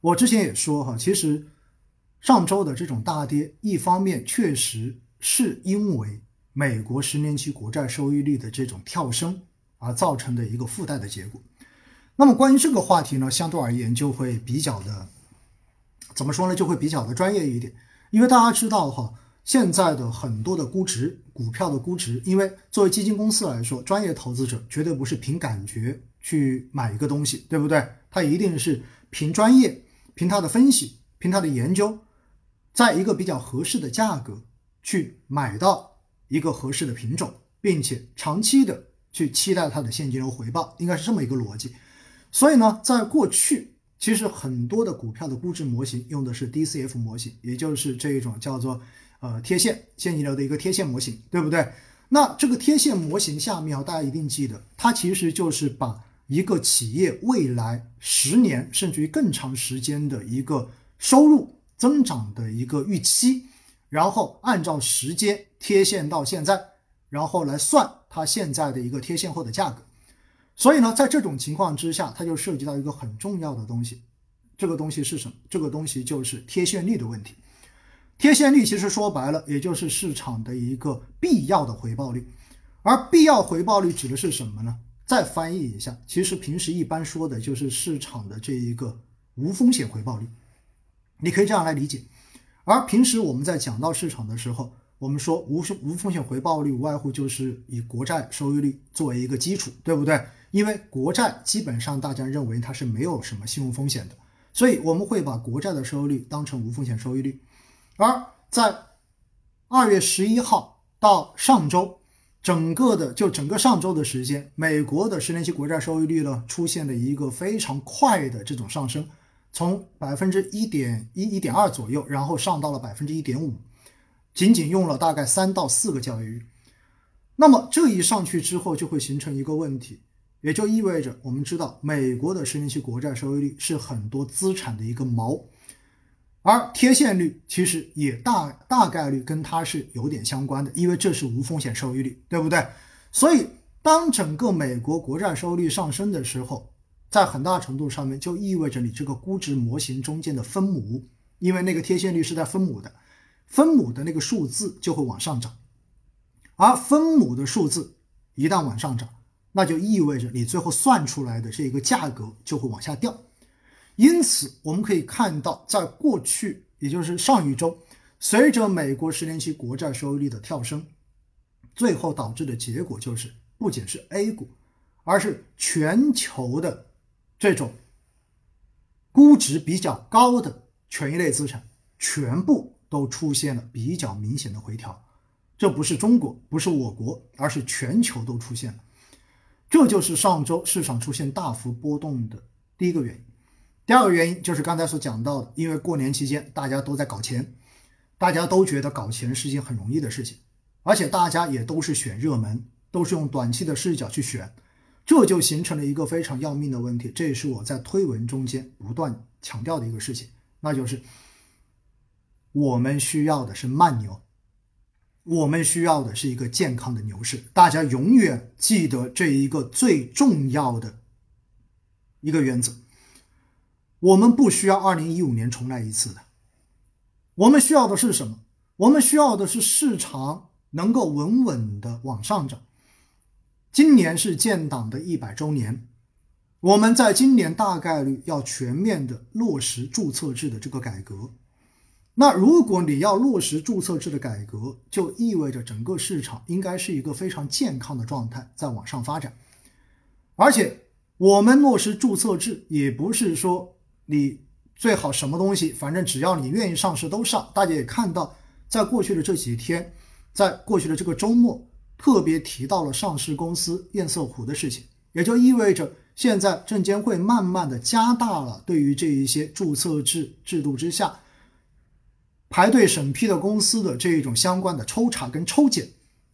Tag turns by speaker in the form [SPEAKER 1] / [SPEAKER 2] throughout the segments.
[SPEAKER 1] 我之前也说哈，其实上周的这种大跌，一方面确实是因为美国十年期国债收益率的这种跳升而造成的一个附带的结果。那么关于这个话题呢，相对而言就会比较的怎么说呢？就会比较的专业一点，因为大家知道哈，现在的很多的估值，股票的估值，因为作为基金公司来说，专业投资者绝对不是凭感觉去买一个东西，对不对？他一定是凭专业。凭他的分析，凭他的研究，在一个比较合适的价格去买到一个合适的品种，并且长期的去期待它的现金流回报，应该是这么一个逻辑。所以呢，在过去，其实很多的股票的估值模型用的是 DCF 模型，也就是这一种叫做呃贴现现金流的一个贴现模型，对不对？那这个贴现模型下面啊，大家一定记得，它其实就是把。一个企业未来十年甚至于更长时间的一个收入增长的一个预期，然后按照时间贴现到现在，然后来算它现在的一个贴现后的价格。所以呢，在这种情况之下，它就涉及到一个很重要的东西，这个东西是什么？这个东西就是贴现率的问题。贴现率其实说白了，也就是市场的一个必要的回报率。而必要回报率指的是什么呢？再翻译一下，其实平时一般说的就是市场的这一个无风险回报率，你可以这样来理解。而平时我们在讲到市场的时候，我们说无无风险回报率无外乎就是以国债收益率作为一个基础，对不对？因为国债基本上大家认为它是没有什么信用风险的，所以我们会把国债的收益率当成无风险收益率。而在二月十一号到上周。整个的就整个上周的时间，美国的十年期国债收益率呢出现了一个非常快的这种上升，从百分之一点一、一点二左右，然后上到了百分之一点五，仅仅用了大概三到四个交易日。那么这一上去之后，就会形成一个问题，也就意味着我们知道，美国的十年期国债收益率是很多资产的一个锚。而贴现率其实也大大概率跟它是有点相关的，因为这是无风险收益率，对不对？所以当整个美国国债收益率上升的时候，在很大程度上面就意味着你这个估值模型中间的分母，因为那个贴现率是在分母的，分母的那个数字就会往上涨，而分母的数字一旦往上涨，那就意味着你最后算出来的这个价格就会往下掉。因此，我们可以看到，在过去，也就是上一周，随着美国十年期国债收益率的跳升，最后导致的结果就是，不仅是 A 股，而是全球的这种估值比较高的权益类资产，全部都出现了比较明显的回调。这不是中国，不是我国，而是全球都出现了。这就是上周市场出现大幅波动的第一个原因。第二个原因就是刚才所讲到的，因为过年期间大家都在搞钱，大家都觉得搞钱是一件很容易的事情，而且大家也都是选热门，都是用短期的视角去选，这就形成了一个非常要命的问题。这也是我在推文中间不断强调的一个事情，那就是我们需要的是慢牛，我们需要的是一个健康的牛市。大家永远记得这一个最重要的一个原则。我们不需要二零一五年重来一次的，我们需要的是什么？我们需要的是市场能够稳稳的往上涨。今年是建党的一百周年，我们在今年大概率要全面的落实注册制的这个改革。那如果你要落实注册制的改革，就意味着整个市场应该是一个非常健康的状态在往上发展。而且我们落实注册制也不是说。你最好什么东西，反正只要你愿意上市都上。大家也看到，在过去的这几天，在过去的这个周末，特别提到了上市公司堰塞湖的事情，也就意味着现在证监会慢慢的加大了对于这一些注册制制度之下排队审批的公司的这一种相关的抽查跟抽检，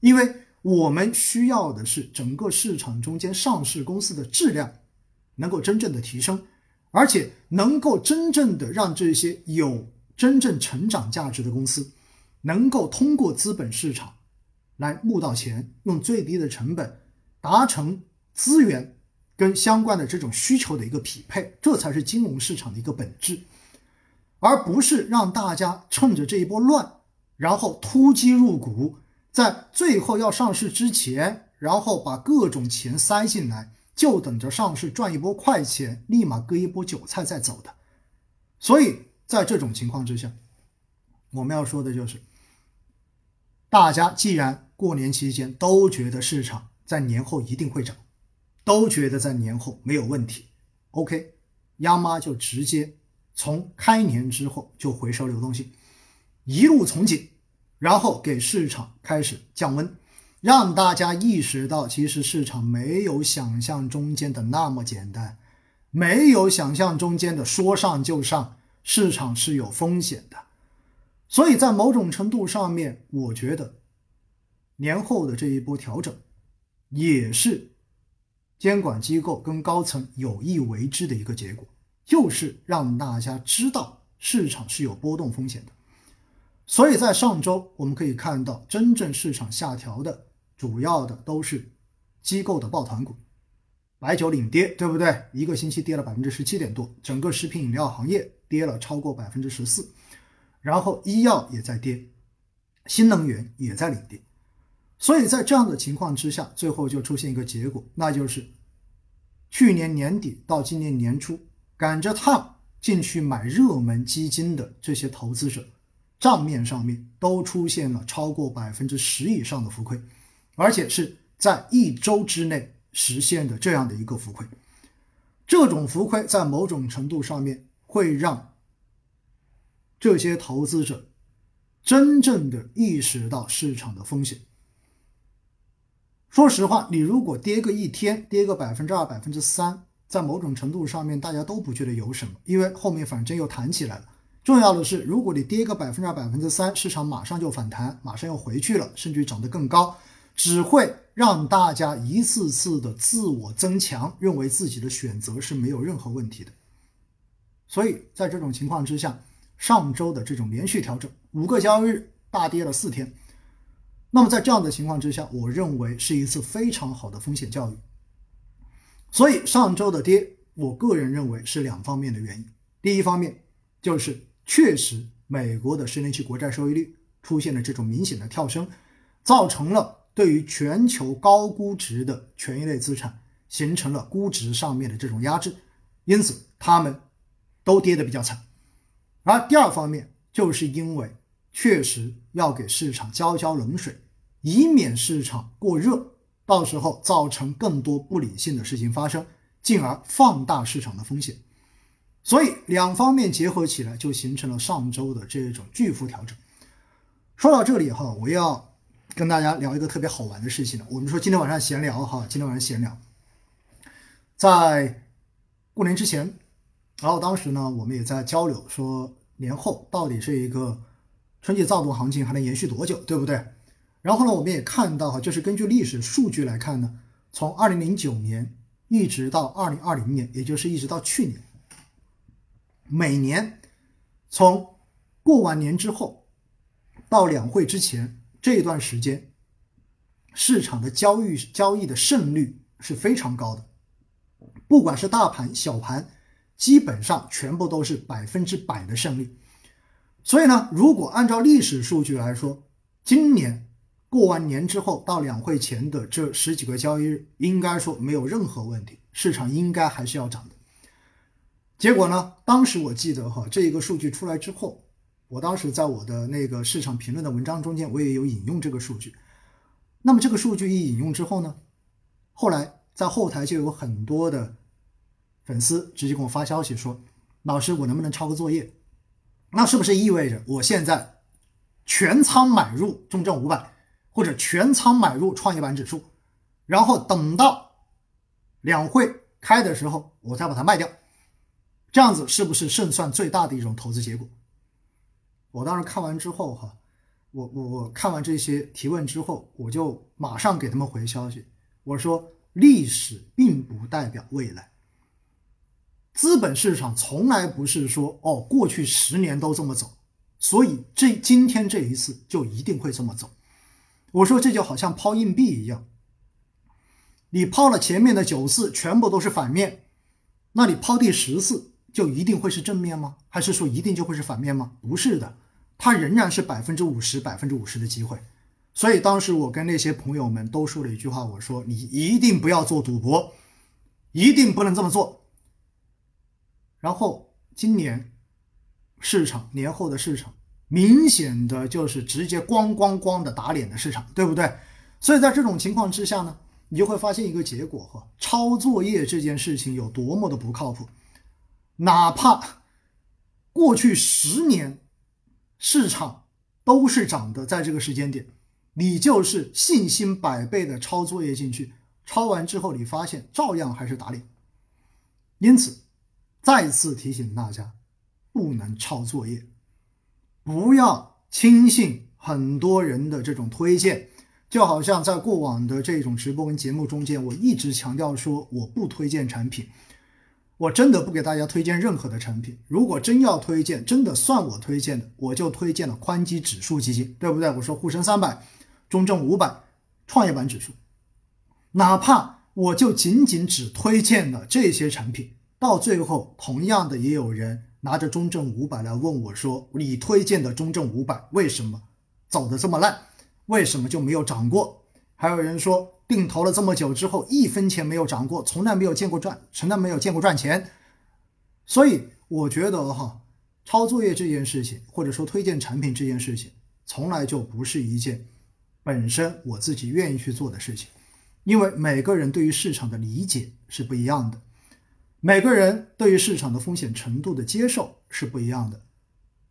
[SPEAKER 1] 因为我们需要的是整个市场中间上市公司的质量能够真正的提升。而且能够真正的让这些有真正成长价值的公司，能够通过资本市场来募到钱，用最低的成本达成资源，跟相关的这种需求的一个匹配，这才是金融市场的一个本质，而不是让大家趁着这一波乱，然后突击入股，在最后要上市之前，然后把各种钱塞进来，就等着上市赚一波快钱，立马割一波韭菜再走的。所以在这种情况之下，我们要说的就是，大家既然过年期间都觉得市场在年后一定会涨。都觉得在年后没有问题，OK，央妈就直接从开年之后就回收流动性，一路从紧，然后给市场开始降温，让大家意识到其实市场没有想象中间的那么简单，没有想象中间的说上就上，市场是有风险的，所以在某种程度上面，我觉得年后的这一波调整也是。监管机构跟高层有意为之的一个结果，就是让大家知道市场是有波动风险的。所以在上周，我们可以看到，真正市场下调的主要的都是机构的抱团股，白酒领跌，对不对？一个星期跌了百分之十七点多，整个食品饮料行业跌了超过百分之十四，然后医药也在跌，新能源也在领跌。所以在这样的情况之下，最后就出现一个结果，那就是去年年底到今年年初赶着趟进去买热门基金的这些投资者，账面上面都出现了超过百分之十以上的浮亏，而且是在一周之内实现的这样的一个浮亏。这种浮亏在某种程度上面会让这些投资者真正的意识到市场的风险。说实话，你如果跌个一天，跌个百分之二、百分之三，在某种程度上面，大家都不觉得有什么，因为后面反正又弹起来了。重要的是，如果你跌个百分之二、百分之三，市场马上就反弹，马上又回去了，甚至涨得更高，只会让大家一次次的自我增强，认为自己的选择是没有任何问题的。所以在这种情况之下，上周的这种连续调整，五个交易日大跌了四天。那么在这样的情况之下，我认为是一次非常好的风险教育。所以上周的跌，我个人认为是两方面的原因。第一方面就是确实美国的十年期国债收益率出现了这种明显的跳升，造成了对于全球高估值的权益类资产形成了估值上面的这种压制，因此它们都跌得比较惨。而第二方面就是因为。确实要给市场浇浇冷水，以免市场过热，到时候造成更多不理性的事情发生，进而放大市场的风险。所以两方面结合起来，就形成了上周的这种巨幅调整。说到这里哈，我要跟大家聊一个特别好玩的事情了。我们说今天晚上闲聊哈，今天晚上闲聊，在过年之前，然后当时呢，我们也在交流说年后到底是一个。春季躁动行情还能延续多久，对不对？然后呢，我们也看到哈，就是根据历史数据来看呢，从二零零九年一直到二零二零年，也就是一直到去年，每年从过完年之后到两会之前这一段时间，市场的交易交易的胜率是非常高的，不管是大盘小盘，基本上全部都是百分之百的胜率。所以呢，如果按照历史数据来说，今年过完年之后到两会前的这十几个交易日，应该说没有任何问题，市场应该还是要涨的。结果呢，当时我记得哈，这一个数据出来之后，我当时在我的那个市场评论的文章中间，我也有引用这个数据。那么这个数据一引用之后呢，后来在后台就有很多的粉丝直接给我发消息说：“老师，我能不能抄个作业？”那是不是意味着我现在全仓买入中证五百，或者全仓买入创业板指数，然后等到两会开的时候，我再把它卖掉？这样子是不是胜算最大的一种投资结果？我当时看完之后，哈，我我我看完这些提问之后，我就马上给他们回消息，我说历史并不代表未来。资本市场从来不是说哦，过去十年都这么走，所以这今天这一次就一定会这么走。我说这就好像抛硬币一样，你抛了前面的九次全部都是反面，那你抛第十次就一定会是正面吗？还是说一定就会是反面吗？不是的，它仍然是百分之五十、百分之五十的机会。所以当时我跟那些朋友们都说了一句话，我说你一定不要做赌博，一定不能这么做。然后今年市场年后的市场明显的就是直接咣咣咣的打脸的市场，对不对？所以在这种情况之下呢？你就会发现一个结果哈，抄作业这件事情有多么的不靠谱。哪怕过去十年市场都是涨的，在这个时间点，你就是信心百倍的抄作业进去，抄完之后你发现照样还是打脸。因此，再次提醒大家，不能抄作业，不要轻信很多人的这种推荐。就好像在过往的这种直播跟节目中间，我一直强调说我不推荐产品，我真的不给大家推荐任何的产品。如果真要推荐，真的算我推荐的，我就推荐了宽基指数基金，对不对？我说沪深三百、中证五百、创业板指数，哪怕我就仅仅只推荐了这些产品，到最后同样的也有人拿着中证五百来问我说，你推荐的中证五百为什么走的这么烂？为什么就没有涨过？还有人说定投了这么久之后一分钱没有涨过，从来没有见过赚，从来没有见过赚钱。所以我觉得哈，抄作业这件事情，或者说推荐产品这件事情，从来就不是一件本身我自己愿意去做的事情。因为每个人对于市场的理解是不一样的，每个人对于市场的风险程度的接受是不一样的，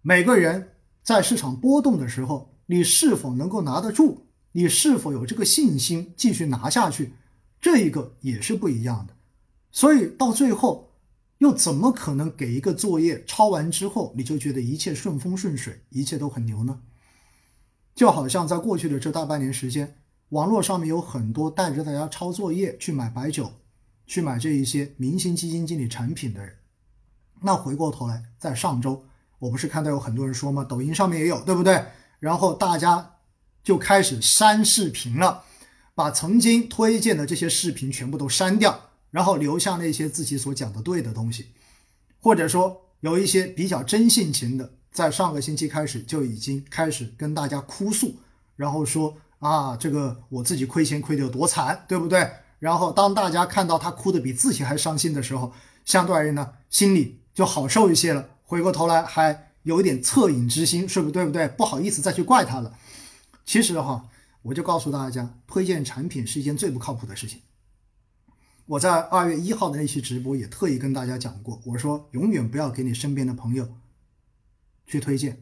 [SPEAKER 1] 每个人在市场波动的时候。你是否能够拿得住？你是否有这个信心继续拿下去？这一个也是不一样的。所以到最后，又怎么可能给一个作业抄完之后，你就觉得一切顺风顺水，一切都很牛呢？就好像在过去的这大半年时间，网络上面有很多带着大家抄作业去买白酒、去买这一些明星基金经理产品的人。那回过头来，在上周，我不是看到有很多人说吗？抖音上面也有，对不对？然后大家就开始删视频了，把曾经推荐的这些视频全部都删掉，然后留下那些自己所讲的对的东西，或者说有一些比较真性情的，在上个星期开始就已经开始跟大家哭诉，然后说啊，这个我自己亏钱亏得有多惨，对不对？然后当大家看到他哭得比自己还伤心的时候，相对而言呢，心里就好受一些了，回过头来还。有一点恻隐之心，是不是对不对？不好意思再去怪他了。其实哈，我就告诉大家，推荐产品是一件最不靠谱的事情。我在二月一号的那期直播也特意跟大家讲过，我说永远不要给你身边的朋友去推荐，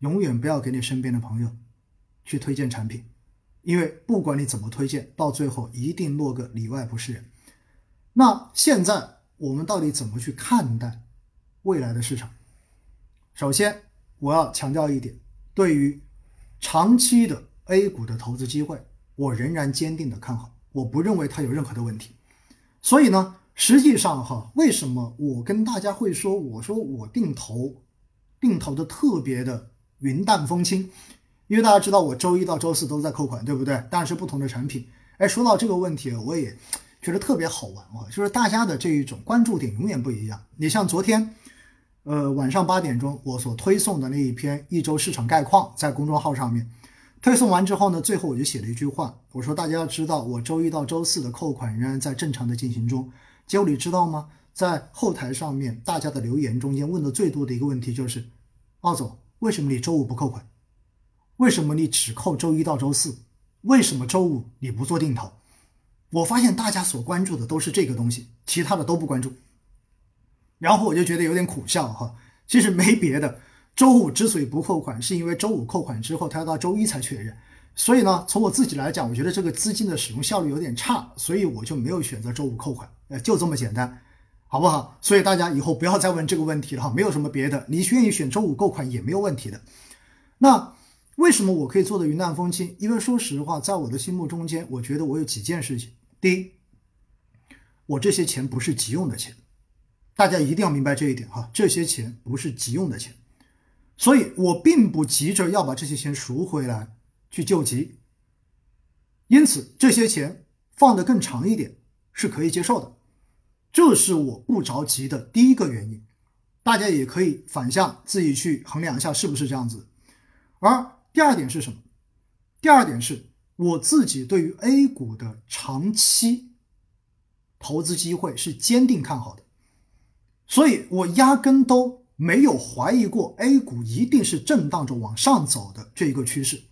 [SPEAKER 1] 永远不要给你身边的朋友去推荐产品，因为不管你怎么推荐，到最后一定落个里外不是人。那现在我们到底怎么去看待未来的市场？首先，我要强调一点，对于长期的 A 股的投资机会，我仍然坚定的看好，我不认为它有任何的问题。所以呢，实际上哈，为什么我跟大家会说，我说我定投，定投的特别的云淡风轻，因为大家知道我周一到周四都在扣款，对不对？但是不同的产品。哎，说到这个问题，我也觉得特别好玩啊，就是大家的这一种关注点永远不一样。你像昨天。呃，晚上八点钟，我所推送的那一篇一周市场概况在公众号上面推送完之后呢，最后我就写了一句话，我说大家要知道，我周一到周四的扣款仍然在正常的进行中。结果你知道吗？在后台上面，大家的留言中间问的最多的一个问题就是，奥总，为什么你周五不扣款？为什么你只扣周一到周四？为什么周五你不做定投？我发现大家所关注的都是这个东西，其他的都不关注。然后我就觉得有点苦笑哈，其实没别的，周五之所以不扣款，是因为周五扣款之后，他要到周一才确认，所以呢，从我自己来讲，我觉得这个资金的使用效率有点差，所以我就没有选择周五扣款，呃，就这么简单，好不好？所以大家以后不要再问这个问题了哈，没有什么别的，你愿意选周五扣款也没有问题的。那为什么我可以做的云淡风轻？因为说实话，在我的心目中间，我觉得我有几件事情，第一，我这些钱不是急用的钱。大家一定要明白这一点哈，这些钱不是急用的钱，所以我并不急着要把这些钱赎回来去救急，因此这些钱放得更长一点是可以接受的，这是我不着急的第一个原因。大家也可以反向自己去衡量一下是不是这样子。而第二点是什么？第二点是我自己对于 A 股的长期投资机会是坚定看好的，所以我压根都没有怀疑过 A 股一定是震荡着往上走的这一个趋势，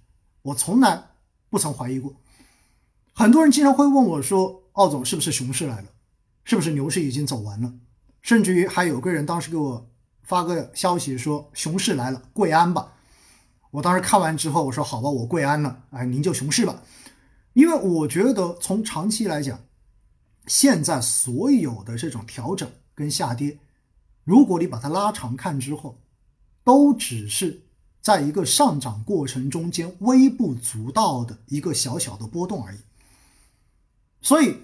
[SPEAKER 1] 我从来不曾怀疑过。很多人经常会问我说：“奥总，是不是熊市来了？是不是牛市已经走完了？”甚至于还有个人当时给我发个消息说：“熊市来了，跪安吧。”我当时看完之后，我说：“好吧，我跪安了，哎，您就熊市吧。”因为我觉得从长期来讲，现在所有的这种调整跟下跌，如果你把它拉长看之后，都只是在一个上涨过程中间微不足道的一个小小的波动而已。所以，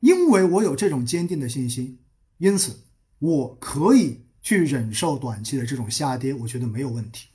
[SPEAKER 1] 因为我有这种坚定的信心。因此，我可以去忍受短期的这种下跌，我觉得没有问题。